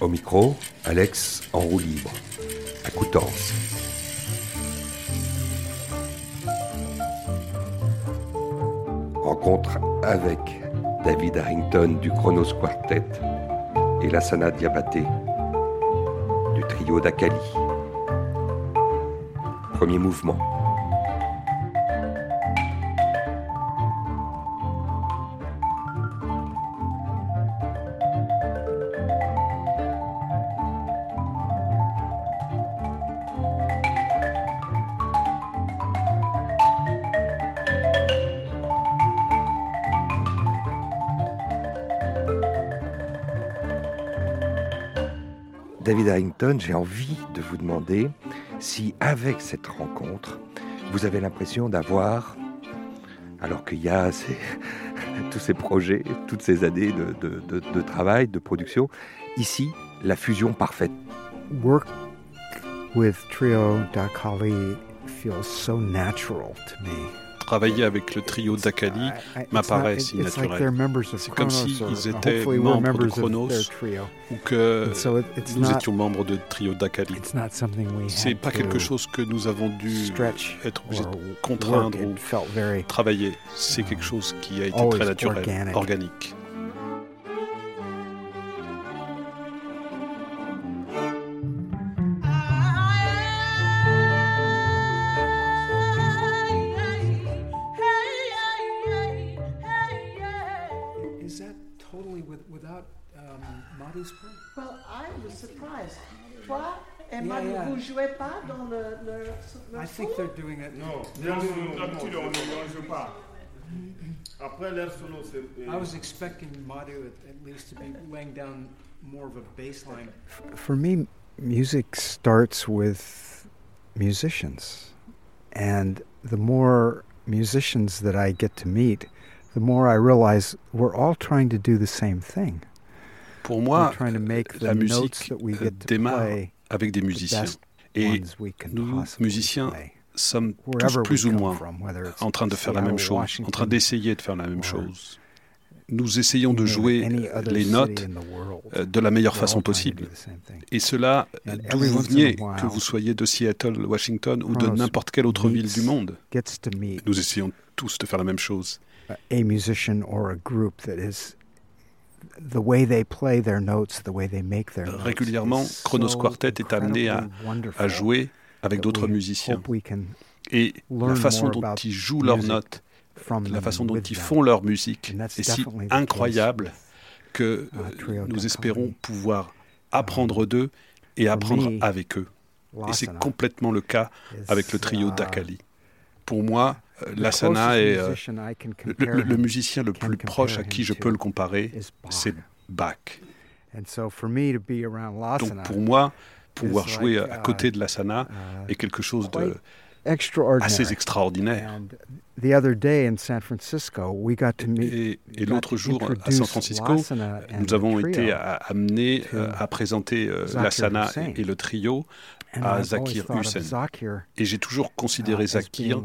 Au micro, Alex en roue libre, à Coutances. Rencontre avec David Harrington du Chronos Quartet et Lassana Diabaté du trio d'Akali. Premier mouvement. David Harrington, j'ai envie de vous demander si avec cette rencontre, vous avez l'impression d'avoir, alors qu'il y a tous ces projets, toutes ces années de travail, de production, ici, la fusion parfaite. Work with Trio Dakali feels so natural to me. Travailler avec le trio d'Akali I- m'apparaît si naturel. C'est comme Chronos, si or ils étaient membres de Chronos. ou que nous not- étions membres de trio d'Akali. C'est pas quelque chose que nous avons dû être obligés de contraindre ou travailler. C'est quelque chose qui a été très naturel, organique. Um, Madhu's? Well, I was surprised. Toi, Emma, Yeah, yeah. vous jouez pas dans le, le, le I think they're doing it. Non, They're leur doing solo, d'habitude, on ne joue pas. Après leur solo, c'est. euh, I was expecting Madhu at, at least to be laying down more of a bass line. For me, music starts with musicians. And the more musicians that I get to meet, the more I realize we're all trying to do the same thing. Pour moi, la musique euh, démarre avec des musiciens. Et nous, musiciens, sommes tous plus ou moins en train de faire la même chose, en train d'essayer de faire la même chose. Nous essayons de jouer les notes euh, de la meilleure façon possible. Et cela, And d'où vous veniez, que vous soyez de Seattle, Washington ou de n'importe quelle autre ville du monde, nous essayons tous de faire la même chose. Régulièrement, Chronos Quartet est amené à, à jouer avec d'autres musiciens. Et la façon dont ils jouent leurs notes, la façon dont ils font leur musique est si incroyable with, que uh, nous espérons pouvoir apprendre d'eux et for apprendre me, avec eux. Et c'est complètement le cas avec le trio uh, d'Akali. Pour moi, Lassana closest est euh, le, musicien le plus proche à qui je peux le comparer, c'est Bach. And so for me to be around Donc pour moi, pouvoir jouer à uh, côté de Lassana uh, est quelque chose de assez extraordinaire. And the other day in San Francisco, we got to meet. Et, l'autre jour à San Francisco, nous avons été amenés euh, à présenter euh, Lassana Hussain. et, le trio, à Zakir. Zakir, et j'ai toujours uh, considéré as Zakir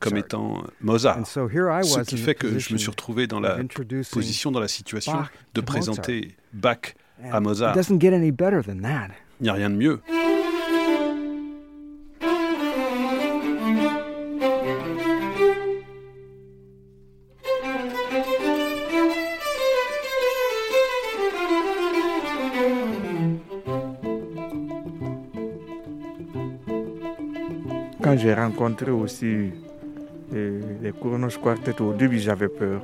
comme étant Mozart. And so here I Ce was qui fait que je me suis retrouvé dans la position, dans la situation de présenter Bach. À Mozart. Il n'y a rien de mieux. Quand j'ai rencontré aussi euh, les Chronos Quartet, au début j'avais peur.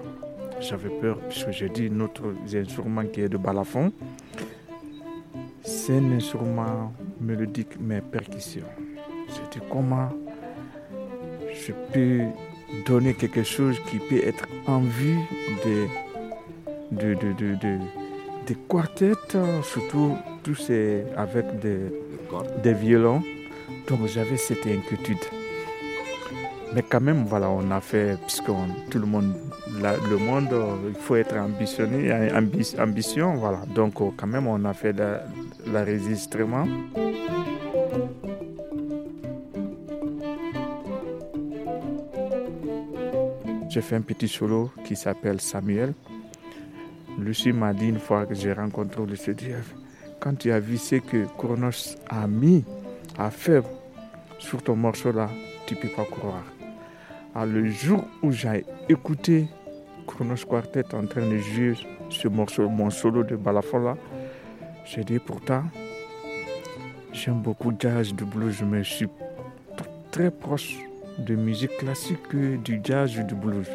J'avais peur puisque j'ai dit notre instrument qui est de balafon, c'est un instrument mélodique mais percussion. J'ai dit comment je peux donner quelque chose qui peut être en vue des, de, de, de, de- des quartets, surtout tous ces avec des, des violons. Donc j'avais cette inquiétude. Mais quand même, voilà, on a fait, puisque tout le monde, le monde, euh, il faut être ambitionné, ambi- ambition, voilà. Donc euh, quand même, on a fait l'enregistrement. J'ai fait un petit solo qui s'appelle Samuel. Lucie m'a dit une fois que j'ai rencontré Lucie, dit, quand tu as vu ce que Kronos a mis, a fait sur ton morceau là, tu ne peux pas croire. Alors, le jour où j'ai écouté Kronos Quartet en train de jouer ce morceau, mon solo de balafon là, j'ai dit pourtant, j'aime beaucoup jazz, du blues, mais je suis très proche de musique classique que du jazz du blues.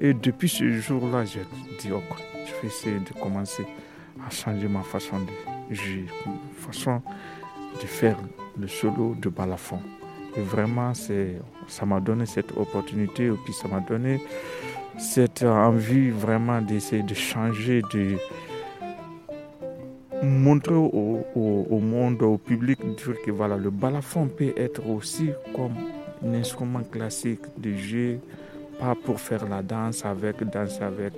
Et depuis ce jour-là, j'ai dit, ok, je vais essayer de commencer à changer ma façon de jouer, ma façon de faire le solo de balafon. Et vraiment, ça m'a donné cette opportunité, et puis ça m'a donné cette envie vraiment d'essayer de changer, de montrer au, monde, au public, que voilà, le balafon peut être aussi comme un instrument classique de jeu, pas pour faire la danse avec, danser avec,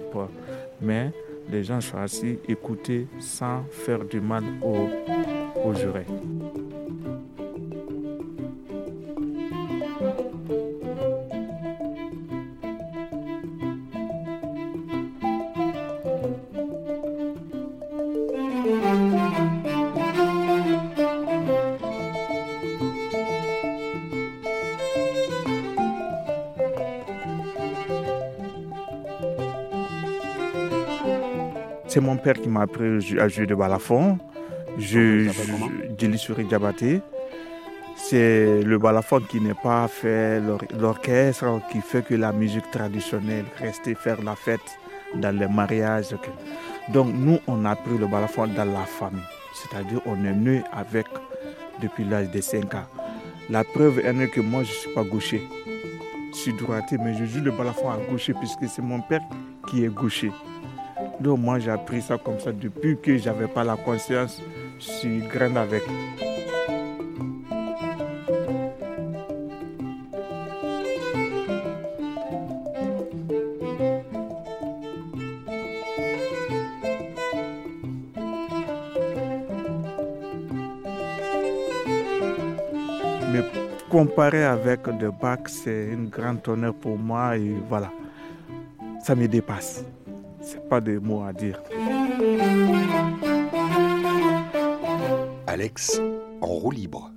mais les gens sont assis, écouter sans faire du mal aux, aux oreilles. C'est mon père qui m'a appris à jouer de balafon. Je, je, sur Diabaté. C'est le balafon qui n'est pas fait l'orchestre, qui fait que la musique traditionnelle, rester faire la fête dans les mariages. Donc nous, on a appris le balafon dans la famille. C'est-à-dire on est né avec depuis l'âge de 5 ans. La preuve est que moi, je ne suis pas gaucher. Je suis droitier, mais je joue le balafon à gaucher puisque c'est mon père qui est gaucher. Donc moi j'ai appris ça comme ça depuis que j'avais pas la conscience, je suis grande avec. Mais comparé avec de bac, c'est un grand honneur pour moi et voilà, ça me dépasse pas de mots à dire. Alex en roue libre.